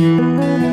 Música